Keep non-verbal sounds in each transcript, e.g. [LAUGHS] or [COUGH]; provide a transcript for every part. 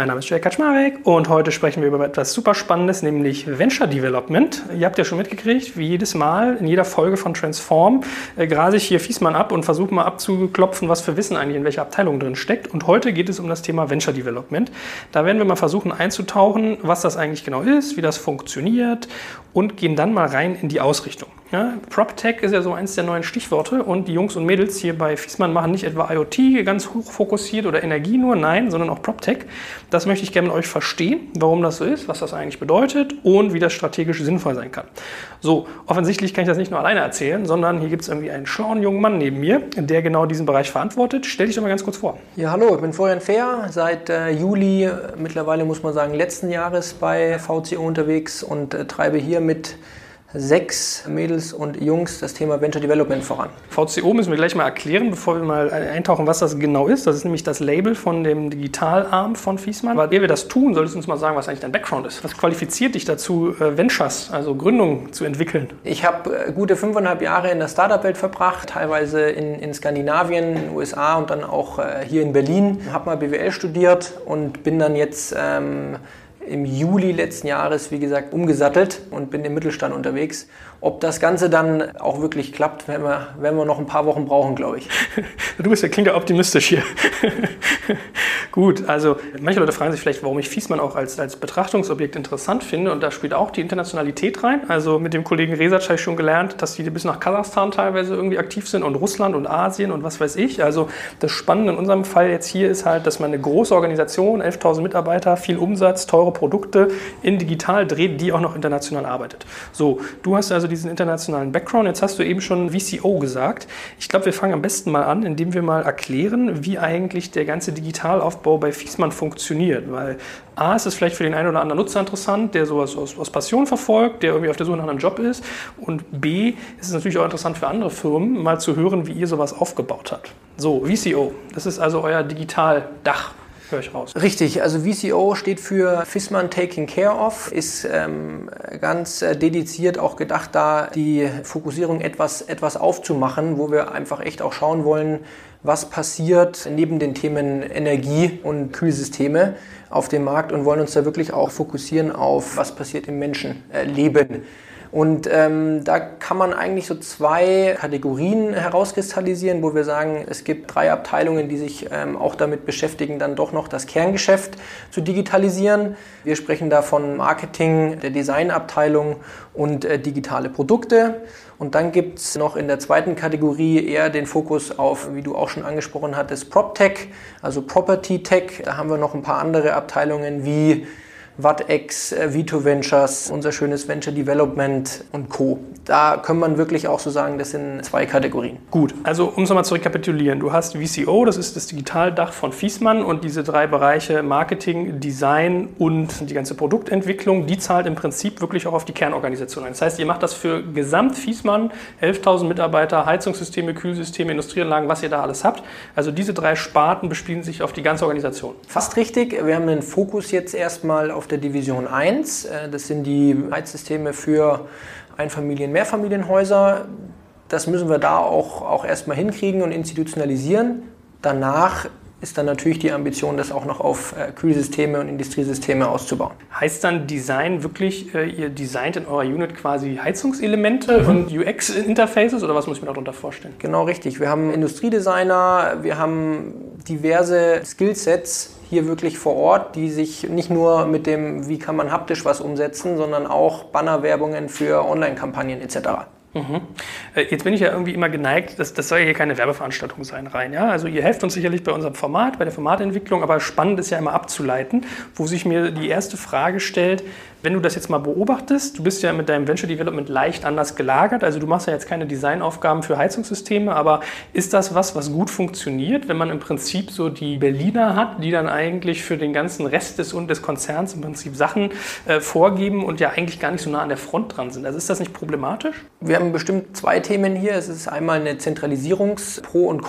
Mein Name ist Jay Kaczmarek und heute sprechen wir über etwas super Spannendes, nämlich Venture Development. Ihr habt ja schon mitgekriegt, wie jedes Mal in jeder Folge von Transform äh, grase ich hier Fiesmann ab und versuche mal abzuklopfen, was für Wissen eigentlich in welcher Abteilung drin steckt. Und heute geht es um das Thema Venture Development. Da werden wir mal versuchen einzutauchen, was das eigentlich genau ist, wie das funktioniert und gehen dann mal rein in die Ausrichtung. Ja, PropTech ist ja so eins der neuen Stichworte und die Jungs und Mädels hier bei Fiesmann machen nicht etwa IoT ganz hoch fokussiert oder Energie nur, nein, sondern auch PropTech. Das möchte ich gerne mit euch verstehen, warum das so ist, was das eigentlich bedeutet und wie das strategisch sinnvoll sein kann. So, offensichtlich kann ich das nicht nur alleine erzählen, sondern hier gibt es irgendwie einen schlauen jungen Mann neben mir, der genau diesen Bereich verantwortet. Stell dich doch mal ganz kurz vor. Ja, hallo, ich bin Florian Fehr, seit äh, Juli, mittlerweile muss man sagen, letzten Jahres bei VCO unterwegs und äh, treibe hier mit sechs Mädels und Jungs das Thema Venture Development voran. VCO müssen wir gleich mal erklären, bevor wir mal eintauchen, was das genau ist. Das ist nämlich das Label von dem Digitalarm von Fiesmann. Aber ehe wir das tun, solltest du uns mal sagen, was eigentlich dein Background ist. Was qualifiziert dich dazu, äh, Ventures, also Gründungen zu entwickeln? Ich habe äh, gute fünfeinhalb Jahre in der Startup-Welt verbracht, teilweise in, in Skandinavien, in den USA und dann auch äh, hier in Berlin. Habe mal BWL studiert und bin dann jetzt ähm, im Juli letzten Jahres, wie gesagt, umgesattelt und bin im Mittelstand unterwegs. Ob das Ganze dann auch wirklich klappt, werden wir, werden wir noch ein paar Wochen brauchen, glaube ich. Du bist ja klingt ja optimistisch hier. [LAUGHS] Gut, also manche Leute fragen sich vielleicht, warum ich Fiesmann auch als, als Betrachtungsobjekt interessant finde. Und da spielt auch die Internationalität rein. Also mit dem Kollegen Resac habe ich schon gelernt, dass die bis nach Kasachstan teilweise irgendwie aktiv sind und Russland und Asien und was weiß ich. Also das Spannende in unserem Fall jetzt hier ist halt, dass man eine große Organisation, 11.000 Mitarbeiter, viel Umsatz, teure Produkte in digital dreht, die auch noch international arbeitet. So, du hast also diesen internationalen Background. Jetzt hast du eben schon VCO gesagt. Ich glaube, wir fangen am besten mal an, indem wir mal erklären, wie eigentlich der ganze Digitalaufbau bei Fiesmann funktioniert. Weil A, ist es vielleicht für den einen oder anderen Nutzer interessant, der sowas aus, aus Passion verfolgt, der irgendwie auf der Suche nach einem Job ist. Und B, ist es natürlich auch interessant für andere Firmen, mal zu hören, wie ihr sowas aufgebaut habt. So, VCO, das ist also euer Digitaldach höre ich raus. Richtig, also VCO steht für Fissmann Taking Care of, ist ähm, ganz äh, dediziert auch gedacht, da die Fokussierung etwas, etwas aufzumachen, wo wir einfach echt auch schauen wollen, was passiert neben den Themen Energie und Kühlsysteme auf dem Markt und wollen uns da wirklich auch fokussieren auf, was passiert im Menschenleben. Und ähm, da kann man eigentlich so zwei Kategorien herauskristallisieren, wo wir sagen, es gibt drei Abteilungen, die sich ähm, auch damit beschäftigen, dann doch noch das Kerngeschäft zu digitalisieren. Wir sprechen da von Marketing, der Designabteilung und äh, digitale Produkte. Und dann gibt es noch in der zweiten Kategorie eher den Fokus auf, wie du auch schon angesprochen hattest, PropTech, also Property Tech. Da haben wir noch ein paar andere Abteilungen wie Vattex, äh, Vito Ventures, unser schönes Venture Development und Co. Da kann man wirklich auch so sagen, das sind zwei Kategorien. Gut, also um es nochmal zu rekapitulieren. Du hast VCO, das ist das Digitaldach von Fiesmann und diese drei Bereiche Marketing, Design und die ganze Produktentwicklung, die zahlt im Prinzip wirklich auch auf die Kernorganisation ein. Das heißt, ihr macht das für gesamt Fiesmann, 11.000 Mitarbeiter, Heizungssysteme, Kühlsysteme, Industrieanlagen, was ihr da alles habt. Also diese drei Sparten bespielen sich auf die ganze Organisation. Fast richtig. Wir haben einen Fokus jetzt erstmal auf der Division 1. Äh, das sind die Heizsysteme für Einfamilien-, Mehrfamilienhäuser. Das müssen wir da auch, auch erstmal hinkriegen und institutionalisieren. Danach ist dann natürlich die Ambition, das auch noch auf äh, Kühlsysteme und Industriesysteme auszubauen. Heißt dann Design wirklich, äh, ihr designt in eurer Unit quasi Heizungselemente mhm. und UX-Interfaces oder was muss ich mir darunter vorstellen? Genau richtig. Wir haben Industriedesigner, wir haben diverse Skillsets, hier wirklich vor Ort, die sich nicht nur mit dem, wie kann man haptisch was umsetzen, sondern auch Bannerwerbungen für Online-Kampagnen etc. Mhm. Jetzt bin ich ja irgendwie immer geneigt, das, das soll ja hier keine Werbeveranstaltung sein rein. Ja? Also ihr helft uns sicherlich bei unserem Format, bei der Formatentwicklung, aber spannend ist ja immer abzuleiten, wo sich mir die erste Frage stellt, wenn du das jetzt mal beobachtest, du bist ja mit deinem Venture Development leicht anders gelagert, also du machst ja jetzt keine Designaufgaben für Heizungssysteme, aber ist das was, was gut funktioniert, wenn man im Prinzip so die Berliner hat, die dann eigentlich für den ganzen Rest des und des Konzerns im Prinzip Sachen äh, vorgeben und ja eigentlich gar nicht so nah an der Front dran sind? Also ist das nicht problematisch? Wir haben bestimmt zwei Themen hier. Es ist einmal eine Zentralisierungs-Pro- und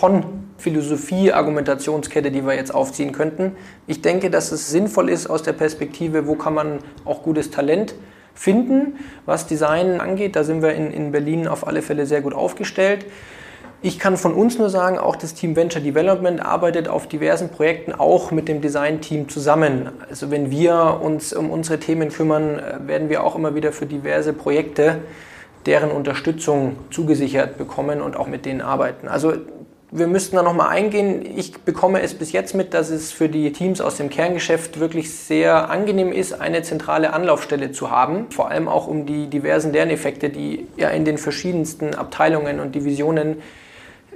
Con-Philosophie, Argumentationskette, die wir jetzt aufziehen könnten. Ich denke, dass es sinnvoll ist aus der Perspektive, wo kann man auch gutes Talent finden, was Design angeht. Da sind wir in, in Berlin auf alle Fälle sehr gut aufgestellt. Ich kann von uns nur sagen, auch das Team Venture Development arbeitet auf diversen Projekten auch mit dem Design-Team zusammen. Also wenn wir uns um unsere Themen kümmern, äh, werden wir auch immer wieder für diverse Projekte deren Unterstützung zugesichert bekommen und auch mit denen arbeiten. Also wir müssten da nochmal eingehen. Ich bekomme es bis jetzt mit, dass es für die Teams aus dem Kerngeschäft wirklich sehr angenehm ist, eine zentrale Anlaufstelle zu haben. Vor allem auch um die diversen Lerneffekte, die ja in den verschiedensten Abteilungen und Divisionen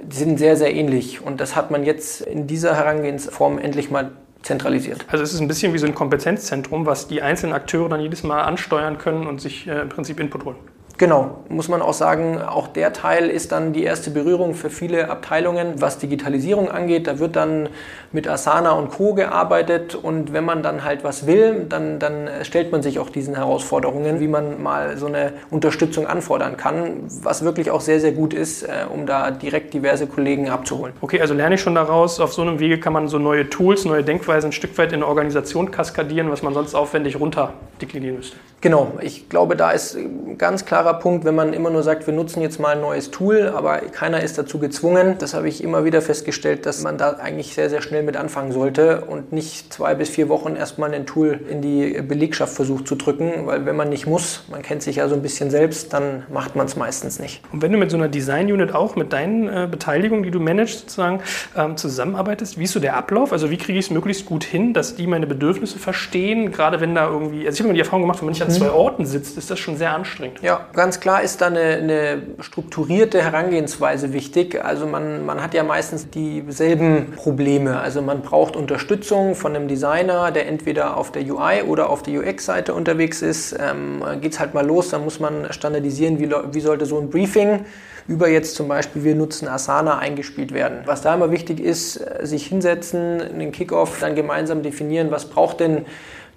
sind sehr, sehr ähnlich. Und das hat man jetzt in dieser Herangehensform endlich mal zentralisiert. Also es ist ein bisschen wie so ein Kompetenzzentrum, was die einzelnen Akteure dann jedes Mal ansteuern können und sich äh, im Prinzip Input holen. Genau, muss man auch sagen, auch der Teil ist dann die erste Berührung für viele Abteilungen, was Digitalisierung angeht. Da wird dann mit Asana und Co. gearbeitet und wenn man dann halt was will, dann, dann stellt man sich auch diesen Herausforderungen, wie man mal so eine Unterstützung anfordern kann, was wirklich auch sehr, sehr gut ist, äh, um da direkt diverse Kollegen abzuholen. Okay, also lerne ich schon daraus, auf so einem Wege kann man so neue Tools, neue Denkweisen ein Stück weit in eine Organisation kaskadieren, was man sonst aufwendig runter deklinieren müsste. Genau, ich glaube, da ist ganz klarer Punkt, wenn man immer nur sagt, wir nutzen jetzt mal ein neues Tool, aber keiner ist dazu gezwungen. Das habe ich immer wieder festgestellt, dass man da eigentlich sehr, sehr schnell mit anfangen sollte und nicht zwei bis vier Wochen erstmal ein Tool in die Belegschaft versucht zu drücken, weil wenn man nicht muss, man kennt sich ja so ein bisschen selbst, dann macht man es meistens nicht. Und wenn du mit so einer Design-Unit auch mit deinen äh, Beteiligungen, die du managst, sozusagen ähm, zusammenarbeitest, wie ist so der Ablauf? Also wie kriege ich es möglichst gut hin, dass die meine Bedürfnisse verstehen, gerade wenn da irgendwie, also ich habe immer die Erfahrung gemacht, wenn man nicht an zwei mhm. Orten sitzt, ist das schon sehr anstrengend. Ja, ganz klar ist da eine, eine strukturierte Herangehensweise wichtig. Also man, man hat ja meistens dieselben Probleme. Also man braucht Unterstützung von einem Designer, der entweder auf der UI oder auf der UX-Seite unterwegs ist. Ähm, Geht es halt mal los, dann muss man standardisieren, wie, wie sollte so ein Briefing über jetzt zum Beispiel, wir nutzen Asana eingespielt werden. Was da immer wichtig ist, äh, sich hinsetzen, einen Kickoff, dann gemeinsam definieren, was braucht denn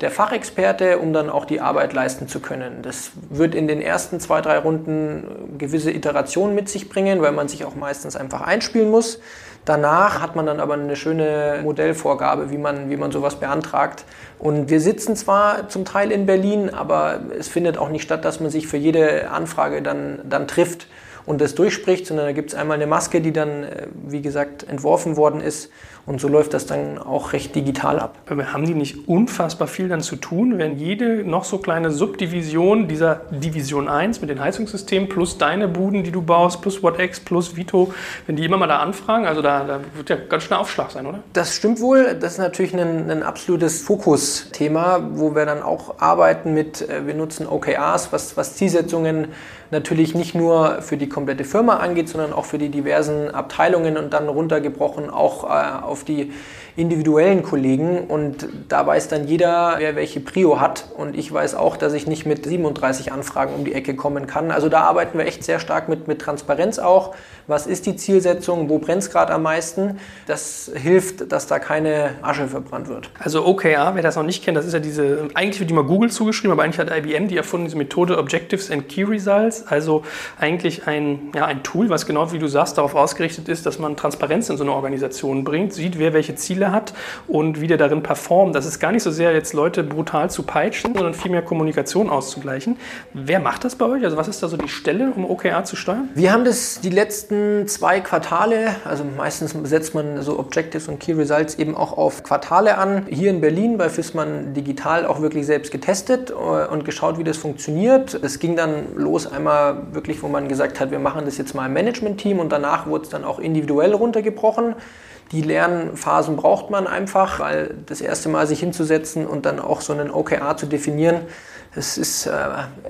der Fachexperte, um dann auch die Arbeit leisten zu können. Das wird in den ersten zwei, drei Runden gewisse Iterationen mit sich bringen, weil man sich auch meistens einfach einspielen muss. Danach hat man dann aber eine schöne Modellvorgabe, wie man, wie man sowas beantragt. Und wir sitzen zwar zum Teil in Berlin, aber es findet auch nicht statt, dass man sich für jede Anfrage dann, dann trifft und das durchspricht, sondern da gibt es einmal eine Maske, die dann, äh, wie gesagt, entworfen worden ist und so läuft das dann auch recht digital ab. Aber haben die nicht unfassbar viel dann zu tun, wenn jede noch so kleine Subdivision dieser Division 1 mit den Heizungssystemen plus deine Buden, die du baust, plus WhatX, plus Vito, wenn die immer mal da anfragen, also da, da wird ja ganz schnell Aufschlag sein, oder? Das stimmt wohl. Das ist natürlich ein, ein absolutes Fokusthema, wo wir dann auch arbeiten mit, äh, wir nutzen OKRs, was, was Zielsetzungen natürlich nicht nur für die komplette Firma angeht, sondern auch für die diversen Abteilungen und dann runtergebrochen auch äh, auf die individuellen Kollegen und da weiß dann jeder, wer welche Prio hat und ich weiß auch, dass ich nicht mit 37 Anfragen um die Ecke kommen kann. Also da arbeiten wir echt sehr stark mit, mit Transparenz auch. Was ist die Zielsetzung? Wo brennt es gerade am meisten? Das hilft, dass da keine Asche verbrannt wird. Also OKR, wer das noch nicht kennt, das ist ja diese, eigentlich wird die mal Google zugeschrieben, aber eigentlich hat IBM die erfunden, diese Methode Objectives and Key Results. Also eigentlich ein, ja, ein Tool, was genau wie du sagst, darauf ausgerichtet ist, dass man Transparenz in so eine Organisation bringt, sieht, wer welche Ziele hat und wie der darin performt. Das ist gar nicht so sehr jetzt Leute brutal zu peitschen, sondern vielmehr Kommunikation auszugleichen. Wer macht das bei euch? Also was ist da so die Stelle, um OKR zu steuern? Wir haben das die letzten zwei Quartale, also meistens setzt man so Objectives und Key Results eben auch auf Quartale an. Hier in Berlin bei FISMAN Digital auch wirklich selbst getestet äh, und geschaut, wie das funktioniert. Es ging dann los einmal wirklich, wo man gesagt hat, wir machen das jetzt mal im Management-Team und danach wurde es dann auch individuell runtergebrochen. Die Lernphasen braucht man einfach, weil das erste Mal sich hinzusetzen und dann auch so einen OKR zu definieren, das ist äh,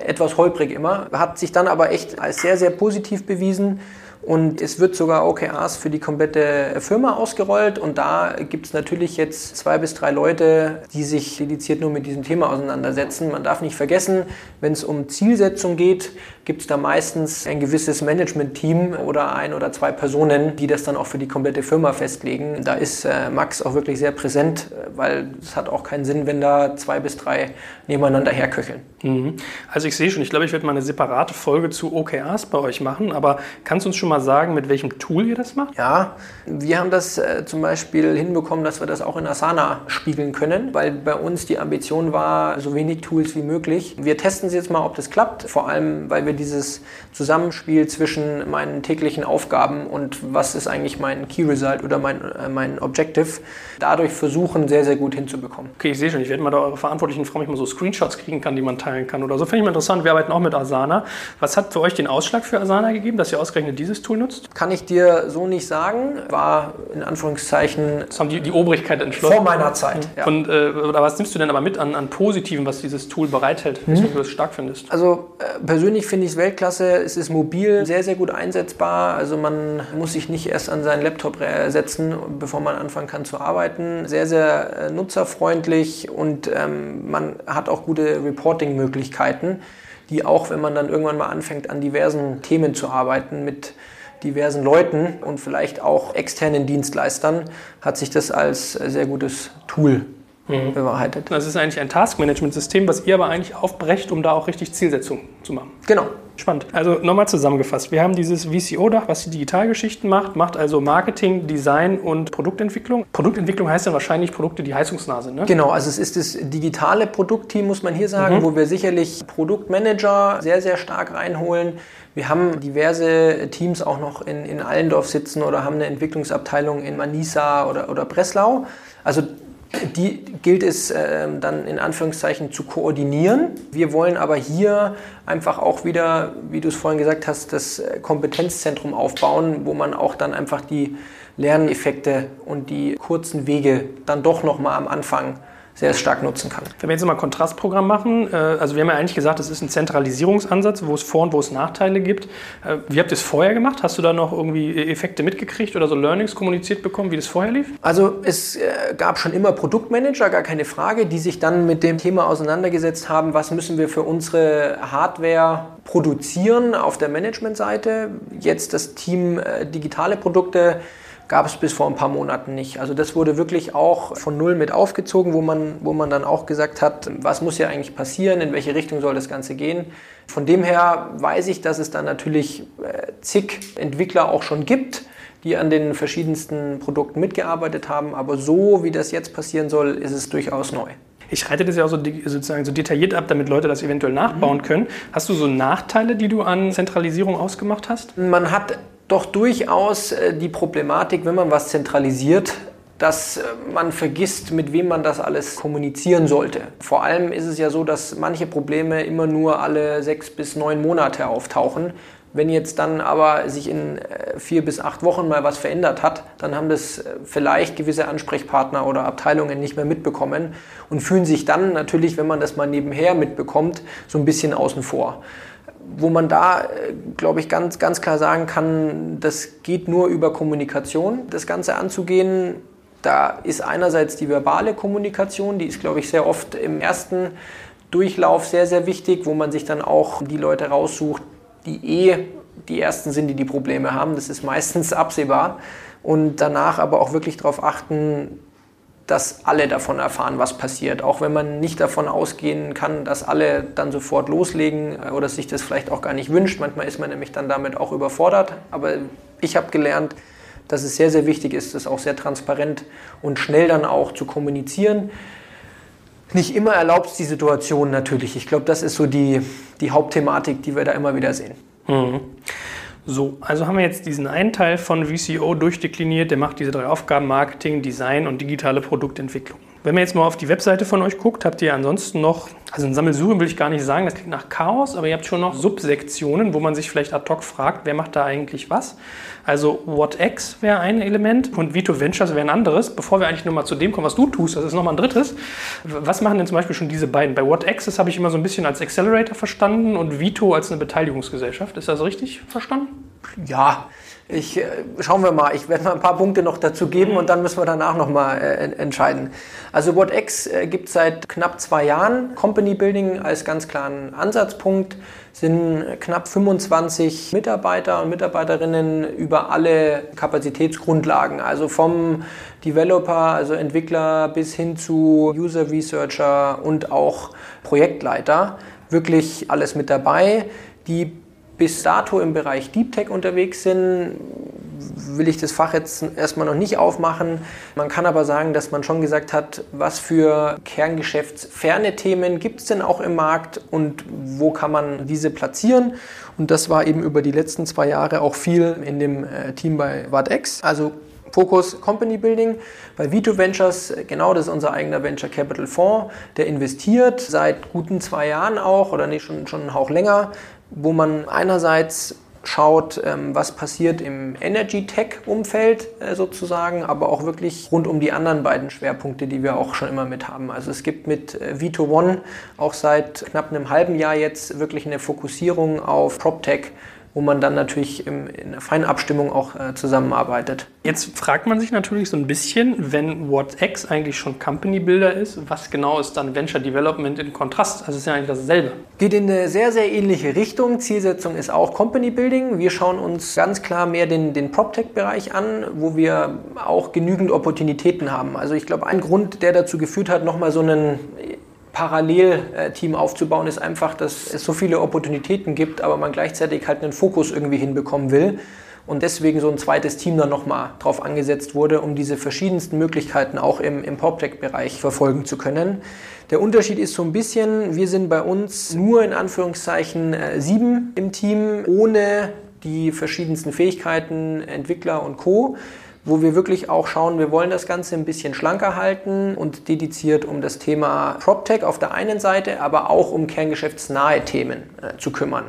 etwas holprig immer. Hat sich dann aber echt als sehr, sehr positiv bewiesen. Und es wird sogar OKRs für die komplette Firma ausgerollt. Und da gibt es natürlich jetzt zwei bis drei Leute, die sich dediziert nur mit diesem Thema auseinandersetzen. Man darf nicht vergessen, wenn es um Zielsetzung geht, gibt es da meistens ein gewisses Management-Team oder ein oder zwei Personen, die das dann auch für die komplette Firma festlegen. Da ist äh, Max auch wirklich sehr präsent, weil es hat auch keinen Sinn, wenn da zwei bis drei nebeneinander herköcheln. Mhm. Also ich sehe schon, ich glaube, ich werde mal eine separate Folge zu OKRs bei euch machen, aber kannst du uns schon mal sagen, mit welchem Tool ihr das macht? Ja, wir haben das äh, zum Beispiel hinbekommen, dass wir das auch in Asana spiegeln können, weil bei uns die Ambition war, so wenig Tools wie möglich. Wir testen es jetzt mal, ob das klappt, vor allem, weil wir dieses Zusammenspiel zwischen meinen täglichen Aufgaben und was ist eigentlich mein Key Result oder mein, äh, mein Objective, dadurch versuchen, sehr, sehr gut hinzubekommen. Okay, ich sehe schon, ich werde mal da eure Verantwortlichen fragen, ob ich mal so Screenshots kriegen kann, die man teilen kann oder so. Finde ich mal interessant. Wir arbeiten auch mit Asana. Was hat für euch den Ausschlag für Asana gegeben, dass ihr ausgerechnet dieses Tool nutzt? Kann ich dir so nicht sagen. War in Anführungszeichen. Das haben die, die Obrigkeit entschlossen. Vor meiner Zeit. Ja. Und äh, oder was nimmst du denn aber mit an, an Positiven, was dieses Tool bereithält, mhm. du es stark findest? Also äh, persönlich finde ich es Weltklasse. Es ist mobil, sehr, sehr gut einsetzbar. Also man muss sich nicht erst an seinen Laptop setzen, bevor man anfangen kann zu arbeiten. Sehr, sehr äh, nutzerfreundlich und ähm, man hat auch gute Reporting-Möglichkeiten die auch, wenn man dann irgendwann mal anfängt, an diversen Themen zu arbeiten mit diversen Leuten und vielleicht auch externen Dienstleistern, hat sich das als sehr gutes Tool mhm. bewahrheitet. Das ist eigentlich ein Taskmanagement-System, was ihr aber eigentlich aufbrecht, um da auch richtig Zielsetzungen zu machen. Genau. Spannend. Also nochmal zusammengefasst. Wir haben dieses VCO-Dach, was die Digitalgeschichten macht, macht also Marketing, Design und Produktentwicklung. Produktentwicklung heißt dann wahrscheinlich Produkte, die heizungsnah sind, ne? Genau, also es ist das digitale Produktteam, muss man hier sagen, mhm. wo wir sicherlich Produktmanager sehr, sehr stark reinholen. Wir haben diverse Teams auch noch in, in Allendorf sitzen oder haben eine Entwicklungsabteilung in Manisa oder, oder Breslau. Also die gilt es äh, dann in Anführungszeichen zu koordinieren. Wir wollen aber hier einfach auch wieder, wie du es vorhin gesagt hast, das Kompetenzzentrum aufbauen, wo man auch dann einfach die Lerneffekte und die kurzen Wege dann doch nochmal am Anfang sehr stark nutzen kann. Wenn wir jetzt mal ein Kontrastprogramm machen, äh, also wir haben ja eigentlich gesagt, es ist ein Zentralisierungsansatz, wo es Vor- und wo es Nachteile gibt. Äh, wie habt ihr es vorher gemacht? Hast du da noch irgendwie Effekte mitgekriegt oder so Learnings kommuniziert bekommen, wie das vorher lief? Also es äh, gab schon immer Produktmanager, gar keine Frage, die sich dann mit dem Thema auseinandergesetzt haben, was müssen wir für unsere Hardware produzieren auf der Managementseite. Jetzt das Team digitale Produkte gab es bis vor ein paar Monaten nicht. Also das wurde wirklich auch von Null mit aufgezogen, wo man, wo man dann auch gesagt hat, was muss hier eigentlich passieren, in welche Richtung soll das Ganze gehen. Von dem her weiß ich, dass es dann natürlich äh, zig Entwickler auch schon gibt, die an den verschiedensten Produkten mitgearbeitet haben. Aber so, wie das jetzt passieren soll, ist es durchaus neu. Ich reite das ja auch so, sozusagen so detailliert ab, damit Leute das eventuell nachbauen mhm. können. Hast du so Nachteile, die du an Zentralisierung ausgemacht hast? Man hat doch durchaus äh, die Problematik, wenn man was zentralisiert, dass äh, man vergisst, mit wem man das alles kommunizieren sollte. Vor allem ist es ja so, dass manche Probleme immer nur alle sechs bis neun Monate auftauchen. Wenn jetzt dann aber sich in äh, vier bis acht Wochen mal was verändert hat, dann haben das vielleicht gewisse Ansprechpartner oder Abteilungen nicht mehr mitbekommen und fühlen sich dann natürlich, wenn man das mal nebenher mitbekommt, so ein bisschen außen vor wo man da, äh, glaube ich, ganz, ganz klar sagen kann, das geht nur über Kommunikation, das Ganze anzugehen. Da ist einerseits die verbale Kommunikation, die ist, glaube ich, sehr oft im ersten Durchlauf sehr, sehr wichtig, wo man sich dann auch die Leute raussucht, die eh die Ersten sind, die die Probleme haben. Das ist meistens absehbar. Und danach aber auch wirklich darauf achten, dass alle davon erfahren, was passiert. Auch wenn man nicht davon ausgehen kann, dass alle dann sofort loslegen äh, oder sich das vielleicht auch gar nicht wünscht. Manchmal ist man nämlich dann damit auch überfordert. Aber ich habe gelernt, dass es sehr, sehr wichtig ist, das auch sehr transparent und schnell dann auch zu kommunizieren. Nicht immer erlaubt es die Situation natürlich. Ich glaube, das ist so die, die Hauptthematik, die wir da immer wieder sehen. Mhm. So, also haben wir jetzt diesen einen Teil von VCO durchdekliniert, der macht diese drei Aufgaben Marketing, Design und digitale Produktentwicklung. Wenn man jetzt mal auf die Webseite von euch guckt, habt ihr ansonsten noch, also ein Sammelsuchen will ich gar nicht sagen, das klingt nach Chaos, aber ihr habt schon noch Subsektionen, wo man sich vielleicht ad hoc fragt, wer macht da eigentlich was. Also WhatX wäre ein Element und Vito Ventures wäre ein anderes. Bevor wir eigentlich nur mal zu dem kommen, was du tust, das ist nochmal ein drittes. Was machen denn zum Beispiel schon diese beiden? Bei WhatX, das habe ich immer so ein bisschen als Accelerator verstanden und Vito als eine Beteiligungsgesellschaft. Ist das richtig verstanden? Ja, ich, äh, schauen wir mal, ich werde mal ein paar Punkte noch dazu geben und dann müssen wir danach nochmal äh, entscheiden. Also WhatX äh, gibt seit knapp zwei Jahren. Company Building als ganz klaren Ansatzpunkt sind knapp 25 Mitarbeiter und Mitarbeiterinnen über alle Kapazitätsgrundlagen, also vom Developer, also Entwickler bis hin zu User Researcher und auch Projektleiter. Wirklich alles mit dabei. Die bis dato im Bereich Deep Tech unterwegs sind, will ich das Fach jetzt erstmal noch nicht aufmachen. Man kann aber sagen, dass man schon gesagt hat, was für kerngeschäftsferne Themen gibt es denn auch im Markt und wo kann man diese platzieren. Und das war eben über die letzten zwei Jahre auch viel in dem äh, Team bei WattX. Also Fokus Company Building. Bei Vito Ventures, genau das ist unser eigener Venture Capital Fonds, der investiert seit guten zwei Jahren auch oder nicht schon, schon einen Hauch länger, wo man einerseits schaut, ähm, was passiert im Energy-Tech-Umfeld äh, sozusagen, aber auch wirklich rund um die anderen beiden Schwerpunkte, die wir auch schon immer mit haben. Also es gibt mit äh, Vito One auch seit knapp einem halben Jahr jetzt wirklich eine Fokussierung auf PropTech wo man dann natürlich in einer feinen Abstimmung auch äh, zusammenarbeitet. Jetzt fragt man sich natürlich so ein bisschen, wenn WhatX eigentlich schon Company Builder ist, was genau ist dann Venture Development in Kontrast? Also es ist ja eigentlich dasselbe. Geht in eine sehr, sehr ähnliche Richtung. Zielsetzung ist auch Company Building. Wir schauen uns ganz klar mehr den, den PropTech-Bereich an, wo wir auch genügend Opportunitäten haben. Also ich glaube, ein Grund, der dazu geführt hat, nochmal so einen Parallelteam aufzubauen, ist einfach, dass es so viele Opportunitäten gibt, aber man gleichzeitig halt einen Fokus irgendwie hinbekommen will. Und deswegen so ein zweites Team dann nochmal drauf angesetzt wurde, um diese verschiedensten Möglichkeiten auch im, im PropTech-Bereich verfolgen zu können. Der Unterschied ist so ein bisschen, wir sind bei uns nur in Anführungszeichen äh, sieben im Team, ohne die verschiedensten Fähigkeiten, Entwickler und Co wo wir wirklich auch schauen, wir wollen das Ganze ein bisschen schlanker halten und dediziert um das Thema PropTech auf der einen Seite, aber auch um kerngeschäftsnahe Themen äh, zu kümmern.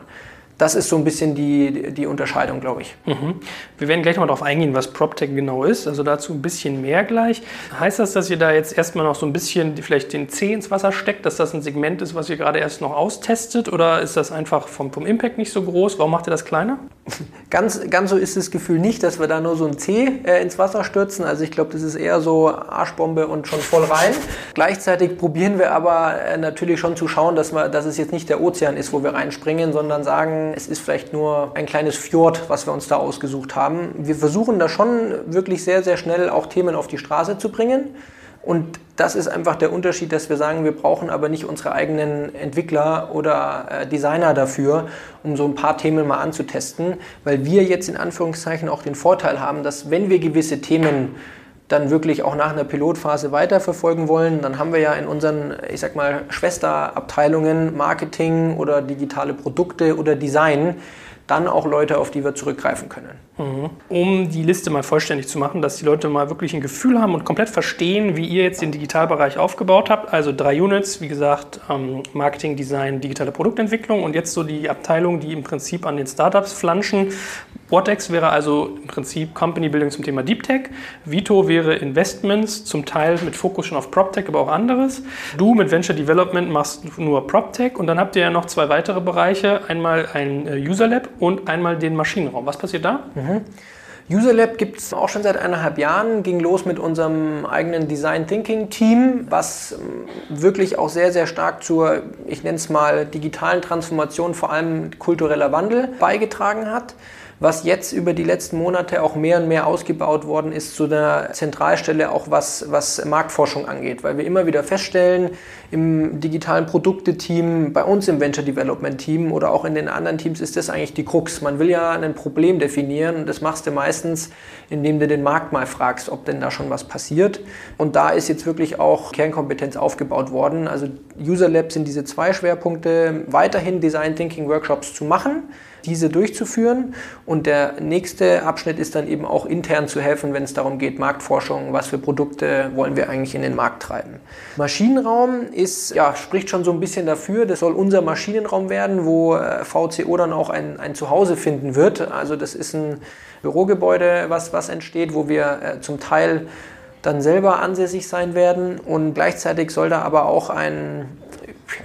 Das ist so ein bisschen die, die Unterscheidung, glaube ich. Mhm. Wir werden gleich mal darauf eingehen, was PropTech genau ist. Also dazu ein bisschen mehr gleich. Heißt das, dass ihr da jetzt erstmal noch so ein bisschen vielleicht den Zeh ins Wasser steckt, dass das ein Segment ist, was ihr gerade erst noch austestet? Oder ist das einfach vom, vom Impact nicht so groß? Warum macht ihr das kleiner? [LAUGHS] Ganz, ganz so ist das Gefühl nicht, dass wir da nur so ein C äh, ins Wasser stürzen. Also ich glaube, das ist eher so Arschbombe und schon voll rein. [LAUGHS] Gleichzeitig probieren wir aber äh, natürlich schon zu schauen, dass, wir, dass es jetzt nicht der Ozean ist, wo wir reinspringen, sondern sagen, es ist vielleicht nur ein kleines Fjord, was wir uns da ausgesucht haben. Wir versuchen da schon wirklich sehr, sehr schnell auch Themen auf die Straße zu bringen. Und das ist einfach der Unterschied, dass wir sagen, wir brauchen aber nicht unsere eigenen Entwickler oder äh, Designer dafür, um so ein paar Themen mal anzutesten, weil wir jetzt in Anführungszeichen auch den Vorteil haben, dass wenn wir gewisse Themen dann wirklich auch nach einer Pilotphase weiterverfolgen wollen, dann haben wir ja in unseren, ich sag mal, Schwesterabteilungen Marketing oder digitale Produkte oder Design dann auch Leute, auf die wir zurückgreifen können. Mhm. Um die Liste mal vollständig zu machen, dass die Leute mal wirklich ein Gefühl haben und komplett verstehen, wie ihr jetzt den Digitalbereich aufgebaut habt. Also drei Units, wie gesagt, ähm, Marketing, Design, digitale Produktentwicklung und jetzt so die Abteilung, die im Prinzip an den Startups flanschen. Vortex wäre also im Prinzip Company Building zum Thema Deep Tech. Vito wäre Investments, zum Teil mit Fokus schon auf PropTech, aber auch anderes. Du mit Venture Development machst nur PropTech und dann habt ihr ja noch zwei weitere Bereiche. Einmal ein äh, User Lab und einmal den Maschinenraum. Was passiert da? Mhm. User Lab gibt es auch schon seit eineinhalb Jahren, ging los mit unserem eigenen Design Thinking Team, was ähm, wirklich auch sehr, sehr stark zur, ich nenne es mal, digitalen Transformation, vor allem kultureller Wandel beigetragen hat was jetzt über die letzten Monate auch mehr und mehr ausgebaut worden ist zu einer Zentralstelle, auch was, was Marktforschung angeht, weil wir immer wieder feststellen, im digitalen Produkte-Team, bei uns im Venture Development Team oder auch in den anderen Teams ist das eigentlich die Krux. Man will ja ein Problem definieren und das machst du meistens, indem du den Markt mal fragst, ob denn da schon was passiert. Und da ist jetzt wirklich auch Kernkompetenz aufgebaut worden. Also User Labs sind diese zwei Schwerpunkte, weiterhin Design Thinking Workshops zu machen diese durchzuführen. Und der nächste Abschnitt ist dann eben auch intern zu helfen, wenn es darum geht, Marktforschung, was für Produkte wollen wir eigentlich in den Markt treiben. Maschinenraum ist, ja, spricht schon so ein bisschen dafür, das soll unser Maschinenraum werden, wo äh, VCO dann auch ein, ein Zuhause finden wird. Also das ist ein Bürogebäude, was, was entsteht, wo wir äh, zum Teil dann selber ansässig sein werden und gleichzeitig soll da aber auch ein,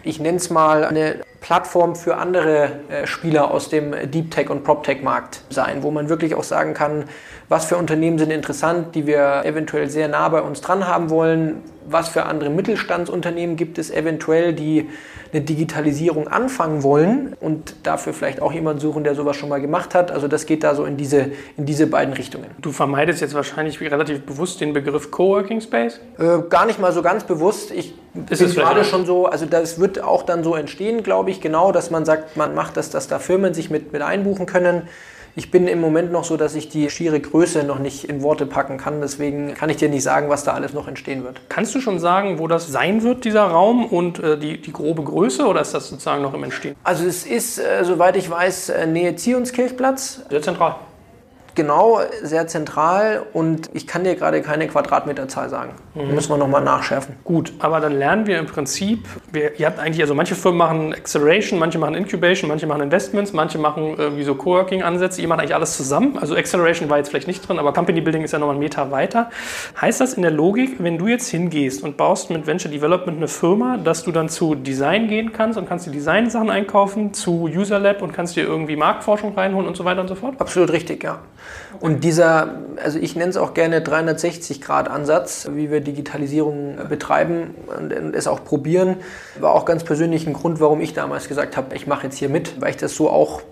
ich nenne es mal, eine Plattform für andere äh, Spieler aus dem Deep Tech und Prop Tech Markt sein, wo man wirklich auch sagen kann, was für Unternehmen sind interessant, die wir eventuell sehr nah bei uns dran haben wollen, was für andere Mittelstandsunternehmen gibt es eventuell, die eine Digitalisierung anfangen wollen und dafür vielleicht auch jemanden suchen, der sowas schon mal gemacht hat. Also das geht da so in diese, in diese beiden Richtungen. Du vermeidest jetzt wahrscheinlich relativ bewusst den Begriff Coworking Space? Äh, gar nicht mal so ganz bewusst. Ich ist bin gerade schon so, also das wird auch dann so entstehen, glaube ich, genau, dass man sagt, man macht das, dass da Firmen sich mit, mit einbuchen können. Ich bin im Moment noch so, dass ich die schiere Größe noch nicht in Worte packen kann. Deswegen kann ich dir nicht sagen, was da alles noch entstehen wird. Kannst du schon sagen, wo das sein wird, dieser Raum und äh, die, die grobe Größe oder ist das sozusagen noch im Entstehen? Also es ist, äh, soweit ich weiß, äh, Nähe Zionskirchplatz. Sehr zentral. Genau, sehr zentral und ich kann dir gerade keine Quadratmeterzahl sagen. Mhm. Müssen wir nochmal nachschärfen. Gut, aber dann lernen wir im Prinzip, wir, ihr habt eigentlich, also manche Firmen machen Acceleration, manche machen Incubation, manche machen Investments, manche machen irgendwie so Coworking-Ansätze. Ihr macht eigentlich alles zusammen. Also Acceleration war jetzt vielleicht nicht drin, aber Company Building ist ja nochmal einen Meter weiter. Heißt das in der Logik, wenn du jetzt hingehst und baust mit Venture Development eine Firma, dass du dann zu Design gehen kannst und kannst die Design-Sachen einkaufen, zu User Lab und kannst dir irgendwie Marktforschung reinholen und so weiter und so fort? Absolut richtig, ja. Und dieser, also ich nenne es auch gerne 360-Grad-Ansatz, wie wir Digitalisierung betreiben und es auch probieren, war auch ganz persönlich ein Grund, warum ich damals gesagt habe, ich mache jetzt hier mit, weil ich das so auch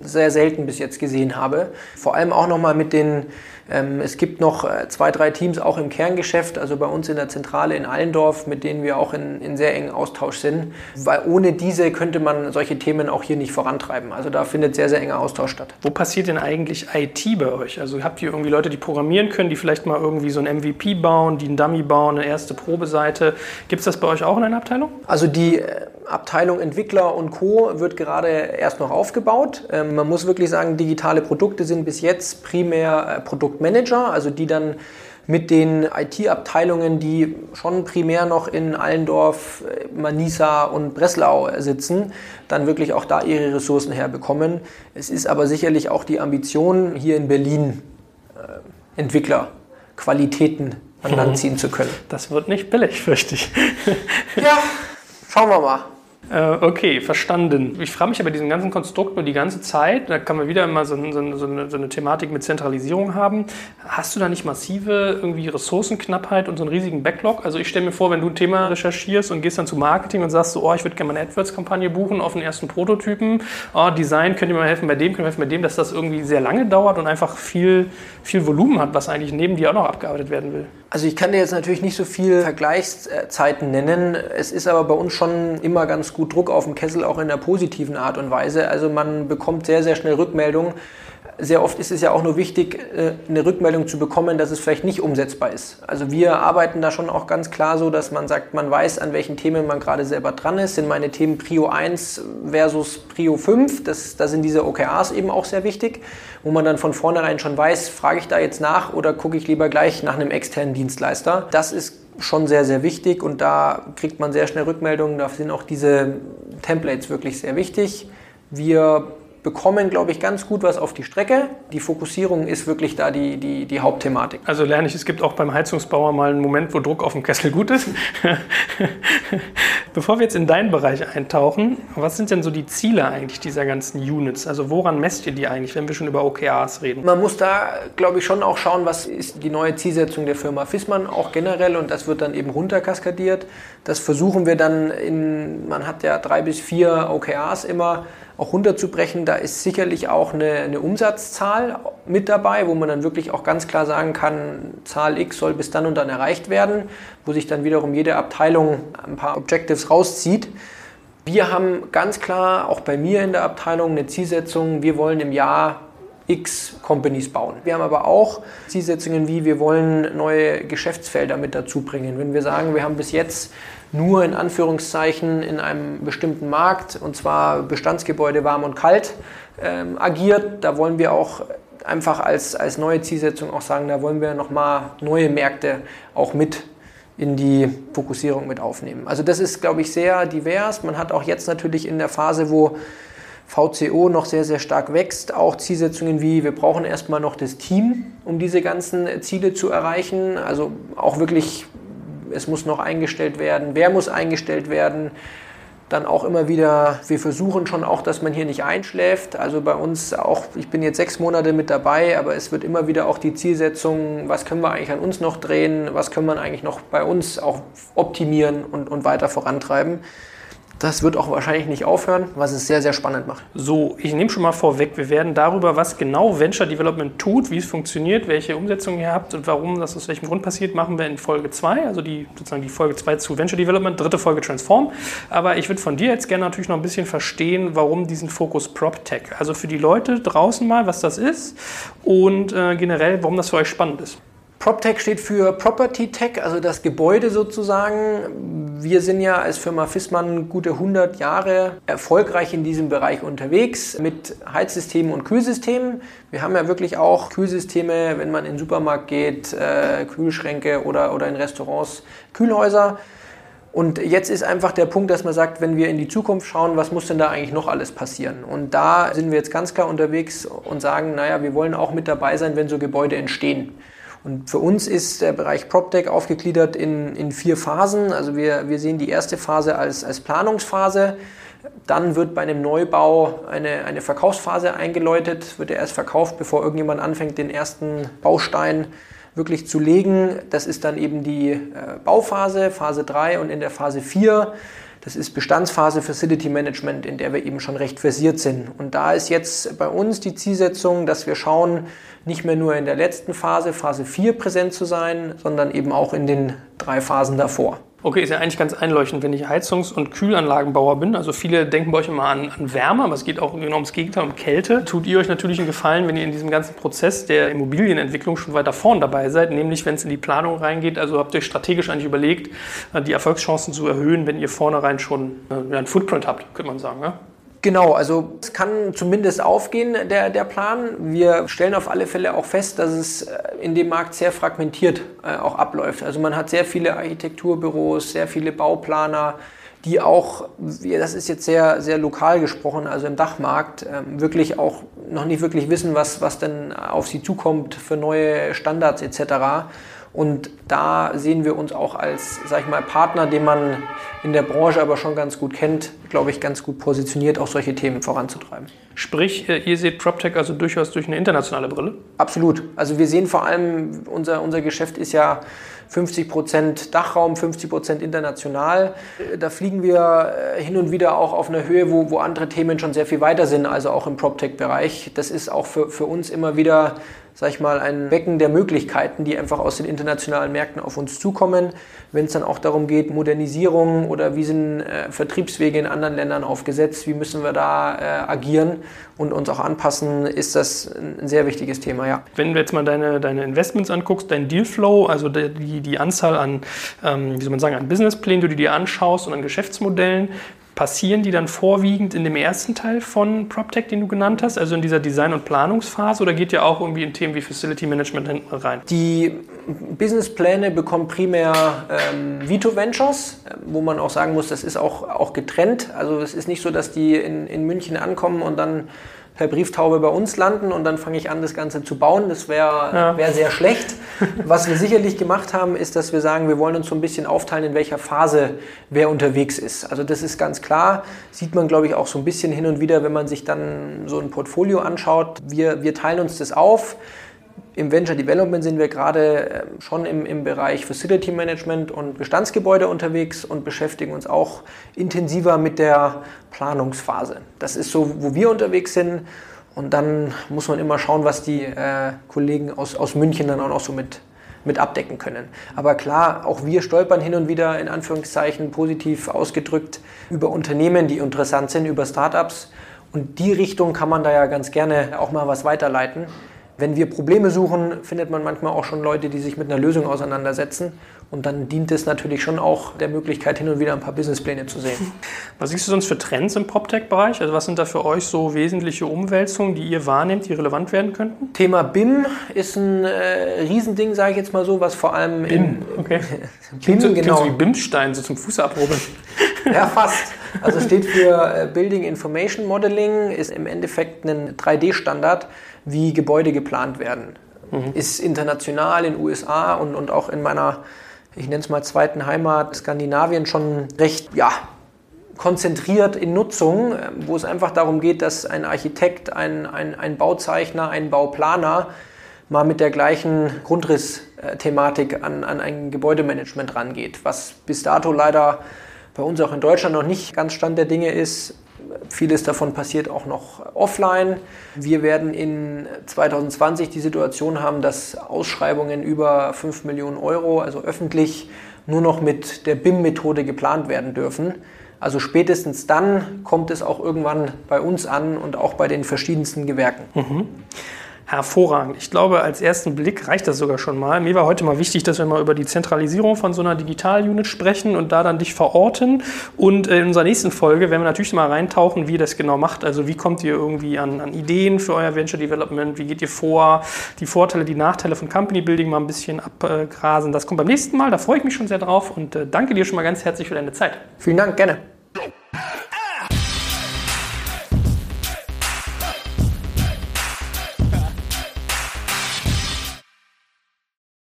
sehr selten bis jetzt gesehen habe. Vor allem auch nochmal mit den es gibt noch äh, zwei, drei Teams auch im Kerngeschäft, also bei uns in der Zentrale in Allendorf, mit denen wir auch in, in sehr engen Austausch sind. Weil ohne diese könnte man solche Themen auch hier nicht vorantreiben. Also da findet sehr, sehr enger Austausch statt. Wo passiert denn eigentlich IT bei euch? Also habt ihr irgendwie Leute, die programmieren können, die vielleicht mal irgendwie so ein MVP bauen, die einen Dummy bauen, eine erste Probeseite? Gibt es das bei euch auch in einer Abteilung? Also die äh, Abteilung Entwickler und Co. wird gerade erst noch aufgebaut. Ähm, man muss wirklich sagen, digitale Produkte sind bis jetzt primär äh, Produktmanager, also die dann mit den IT-Abteilungen, die schon primär noch in Allendorf, äh, Manisa und Breslau sitzen, dann wirklich auch da ihre Ressourcen herbekommen. Es ist aber sicherlich auch die Ambition, hier in Berlin äh, Entwickler, Qualitäten an Land ziehen zu können. Das wird nicht billig, fürchte ich. ja, schauen wir mal. Äh, okay, verstanden. Ich frage mich aber diesem ganzen Konstrukt nur die ganze Zeit, da kann man wieder immer so, so, so, eine, so, eine, Thematik mit Zentralisierung haben. Hast du da nicht massive irgendwie Ressourcenknappheit und so einen riesigen Backlog? Also ich stelle mir vor, wenn du ein Thema recherchierst und gehst dann zu Marketing und sagst so, oh, ich würde gerne mal eine AdWords-Kampagne buchen auf den ersten Prototypen, oh, Design, könnt ihr mir helfen bei dem, könnt ihr mir helfen bei dem, dass das irgendwie sehr lange dauert und einfach viel, viel Volumen hat, was eigentlich neben dir auch noch abgearbeitet werden will. Also ich kann dir jetzt natürlich nicht so viele Vergleichszeiten nennen. Es ist aber bei uns schon immer ganz gut Druck auf dem Kessel, auch in der positiven Art und Weise. Also man bekommt sehr, sehr schnell Rückmeldungen sehr oft ist es ja auch nur wichtig, äh, eine Rückmeldung zu bekommen, dass es vielleicht nicht umsetzbar ist. Also wir arbeiten da schon auch ganz klar so, dass man sagt, man weiß, an welchen Themen man gerade selber dran ist. Sind meine Themen Prio 1 versus Prio 5? Das, da sind diese OKRs eben auch sehr wichtig, wo man dann von vornherein schon weiß, frage ich da jetzt nach oder gucke ich lieber gleich nach einem externen Dienstleister. Das ist schon sehr, sehr wichtig und da kriegt man sehr schnell Rückmeldungen. Da sind auch diese Templates wirklich sehr wichtig. Wir bekommen, glaube ich, ganz gut was auf die Strecke. Die Fokussierung ist wirklich da die, die, die Hauptthematik. Also lerne ich, es gibt auch beim Heizungsbauer mal einen Moment, wo Druck auf dem Kessel gut ist. [LAUGHS] Bevor wir jetzt in deinen Bereich eintauchen, was sind denn so die Ziele eigentlich dieser ganzen Units? Also woran messt ihr die eigentlich, wenn wir schon über OKRs reden? Man muss da, glaube ich, schon auch schauen, was ist die neue Zielsetzung der Firma Fissmann auch generell und das wird dann eben runterkaskadiert. Das versuchen wir dann in, man hat ja drei bis vier OKRs immer, auch runterzubrechen. Da ist sicherlich auch eine, eine, Umsatzzahl mit dabei, wo man dann wirklich auch ganz klar sagen kann, Zahl X soll bis dann und dann erreicht werden, wo sich dann wiederum jede Abteilung ein paar Objectives rauszieht. Wir haben ganz klar, auch bei mir in der Abteilung, eine Zielsetzung, wir wollen im Jahr X Companies bauen. Wir haben aber auch Zielsetzungen wie, wir wollen neue Geschäftsfelder mit dazu bringen. Wenn wir sagen, wir haben bis jetzt nur in Anführungszeichen in einem bestimmten Markt, und zwar Bestandsgebäude warm und kalt, ähm, agiert. Da wollen wir auch einfach als, als neue Zielsetzung auch sagen, da wollen wir nochmal neue Märkte auch mit in die Fokussierung mit aufnehmen. Also das ist, glaube ich, sehr divers. Man hat auch jetzt natürlich in der Phase, wo VCO noch sehr, sehr stark wächst, auch Zielsetzungen wie, wir brauchen erstmal noch das Team, um diese ganzen Ziele zu erreichen. Also auch wirklich es muss noch eingestellt werden, wer muss eingestellt werden. dann auch immer wieder, wir versuchen schon auch, dass man hier nicht einschläft. Also bei uns auch, ich bin jetzt sechs Monate mit dabei, aber es wird immer wieder auch die Zielsetzung, was können wir eigentlich an uns noch drehen, was können wir eigentlich noch bei uns auch optimieren und, und weiter vorantreiben. Das wird auch wahrscheinlich nicht aufhören, was es sehr, sehr spannend macht. So, ich nehme schon mal vorweg, wir werden darüber, was genau Venture Development tut, wie es funktioniert, welche Umsetzungen ihr habt und warum das aus welchem Grund passiert, machen wir in Folge 2, also die, sozusagen die Folge 2 zu Venture Development, dritte Folge Transform. Aber ich würde von dir jetzt gerne natürlich noch ein bisschen verstehen, warum diesen Fokus PropTech. Also für die Leute draußen mal, was das ist und äh, generell, warum das für euch spannend ist. PropTech steht für Property Tech, also das Gebäude sozusagen. Wir sind ja als Firma Fissmann gute 100 Jahre erfolgreich in diesem Bereich unterwegs mit Heizsystemen und Kühlsystemen. Wir haben ja wirklich auch Kühlsysteme, wenn man in den Supermarkt geht, äh, Kühlschränke oder, oder in Restaurants, Kühlhäuser. Und jetzt ist einfach der Punkt, dass man sagt, wenn wir in die Zukunft schauen, was muss denn da eigentlich noch alles passieren? Und da sind wir jetzt ganz klar unterwegs und sagen, naja, wir wollen auch mit dabei sein, wenn so Gebäude entstehen. Und für uns ist der Bereich PropTech aufgegliedert in, in vier Phasen. Also wir, wir sehen die erste Phase als, als Planungsphase. Dann wird bei einem Neubau eine, eine Verkaufsphase eingeläutet, wird er erst verkauft, bevor irgendjemand anfängt, den ersten Baustein wirklich zu legen. Das ist dann eben die äh, Bauphase, Phase 3 und in der Phase 4 das ist Bestandsphase Facility Management, in der wir eben schon recht versiert sind. Und da ist jetzt bei uns die Zielsetzung, dass wir schauen, nicht mehr nur in der letzten Phase, Phase 4 präsent zu sein, sondern eben auch in den drei Phasen davor. Okay, ist ja eigentlich ganz einleuchtend, wenn ich Heizungs- und Kühlanlagenbauer bin. Also viele denken bei euch immer an, an Wärme, aber es geht auch genau ums Gegenteil, um Kälte. Tut ihr euch natürlich einen Gefallen, wenn ihr in diesem ganzen Prozess der Immobilienentwicklung schon weiter vorn dabei seid, nämlich wenn es in die Planung reingeht. Also habt ihr euch strategisch eigentlich überlegt, äh, die Erfolgschancen zu erhöhen, wenn ihr vornherein schon äh, einen Footprint habt, könnte man sagen. Ja? Genau, also es kann zumindest aufgehen, der, der Plan. Wir stellen auf alle Fälle auch fest, dass es äh, in dem Markt sehr fragmentiert äh, auch abläuft. Also man hat sehr viele Architekturbüros, sehr viele Bauplaner, die auch, das ist jetzt sehr, sehr lokal gesprochen, also im Dachmarkt, ähm, wirklich auch noch nicht wirklich wissen, was, was denn auf sie zukommt für neue Standards etc. Und da sehen wir uns auch als, sag ich mal, Partner, den man in der Branche aber schon ganz gut kennt, glaube ich, ganz gut positioniert, auch solche Themen voranzutreiben. Sprich, äh, ihr seht PropTech also durchaus durch eine internationale Brille? Absolut. Also wir sehen vor allem, unser, unser Geschäft ist ja 50 Prozent Dachraum, 50 Prozent international. Da fliegen wir äh, hin und wieder auch auf einer Höhe, wo, wo andere Themen schon sehr viel weiter sind, also auch im PropTech-Bereich. Das ist auch für, für uns immer wieder sag ich mal, ein Becken der Möglichkeiten, die einfach aus den internationalen Märkten auf uns zukommen. Wenn es dann auch darum geht, Modernisierung oder wie sind äh, Vertriebswege in anderen Ländern aufgesetzt, wie müssen wir da äh, agieren und uns auch anpassen, ist das ein sehr wichtiges Thema, ja. Wenn du jetzt mal deine, deine Investments anguckst, dein Dealflow, also die, die Anzahl an, ähm, wie soll man sagen, an Businessplänen, die du dir anschaust und an Geschäftsmodellen, passieren die dann vorwiegend in dem ersten Teil von PropTech, den du genannt hast, also in dieser Design- und Planungsphase, oder geht ihr auch irgendwie in Themen wie Facility Management hinten rein? Die Businesspläne bekommen primär ähm, Vito Ventures, äh, wo man auch sagen muss, das ist auch, auch getrennt. Also es ist nicht so, dass die in, in München ankommen und dann per Brieftaube bei uns landen und dann fange ich an, das Ganze zu bauen. Das wäre ja. wär sehr schlecht. Was wir sicherlich gemacht haben, ist, dass wir sagen, wir wollen uns so ein bisschen aufteilen, in welcher Phase wer unterwegs ist. Also das ist ganz klar. Sieht man, glaube ich, auch so ein bisschen hin und wieder, wenn man sich dann so ein Portfolio anschaut. Wir, wir teilen uns das auf. Im Venture Development sind wir gerade ähm, schon im, im Bereich Facility Management und Bestandsgebäude unterwegs und beschäftigen uns auch intensiver mit der Planungsphase. Das ist so, wo wir unterwegs sind. Und dann muss man immer schauen, was die äh, Kollegen aus, aus München dann auch noch so mit, mit abdecken können. Aber klar, auch wir stolpern hin und wieder in Anführungszeichen positiv ausgedrückt über Unternehmen, die interessant sind, über Startups. Und die Richtung kann man da ja ganz gerne auch mal was weiterleiten. Wenn wir Probleme suchen, findet man manchmal auch schon Leute, die sich mit einer Lösung auseinandersetzen. Und dann dient es natürlich schon auch der Möglichkeit, hin und wieder ein paar Businesspläne zu sehen. Was siehst du sonst für Trends im PropTech-Bereich? Also was sind da für euch so wesentliche Umwälzungen, die ihr wahrnehmt, die relevant werden könnten? Thema BIM ist ein äh, Riesending, sage ich jetzt mal so, was vor allem BIM, in, okay. [LAUGHS] BIM, so, genau. so wie BIM-Stein, so zum Fußabrubbeln. [LAUGHS] ja, fast. Also steht für äh, Building Information Modeling, ist im Endeffekt ein 3D-Standard, wie Gebäude geplant werden. Mhm. Ist international in den USA und, und auch in meiner, ich nenne es mal zweiten Heimat, Skandinavien, schon recht ja, konzentriert in Nutzung, äh, wo es einfach darum geht, dass ein Architekt, ein, ein, ein Bauzeichner, ein Bauplaner mal mit der gleichen Grundrissthematik an, an ein Gebäudemanagement rangeht, was bis dato leider bei uns auch in Deutschland noch nicht ganz Stand der Dinge ist. Vieles davon passiert auch noch offline. Wir werden in 2020 die Situation haben, dass Ausschreibungen über 5 Millionen Euro, also öffentlich, nur noch mit der BIM-Methode geplant werden dürfen. Also spätestens dann kommt es auch irgendwann bei uns an und auch bei den verschiedensten Gewerken. Mhm. Hervorragend. Ich glaube, als ersten Blick reicht das sogar schon mal. Mir war heute mal wichtig, dass wir mal über die Zentralisierung von so einer Digital-Unit sprechen und da dann dich verorten. Und in unserer nächsten Folge werden wir natürlich mal reintauchen, wie ihr das genau macht. Also wie kommt ihr irgendwie an, an Ideen für euer Venture Development? Wie geht ihr vor? Die Vorteile, die Nachteile von Company Building mal ein bisschen abgrasen. Das kommt beim nächsten Mal. Da freue ich mich schon sehr drauf und äh, danke dir schon mal ganz herzlich für deine Zeit. Vielen Dank, gerne.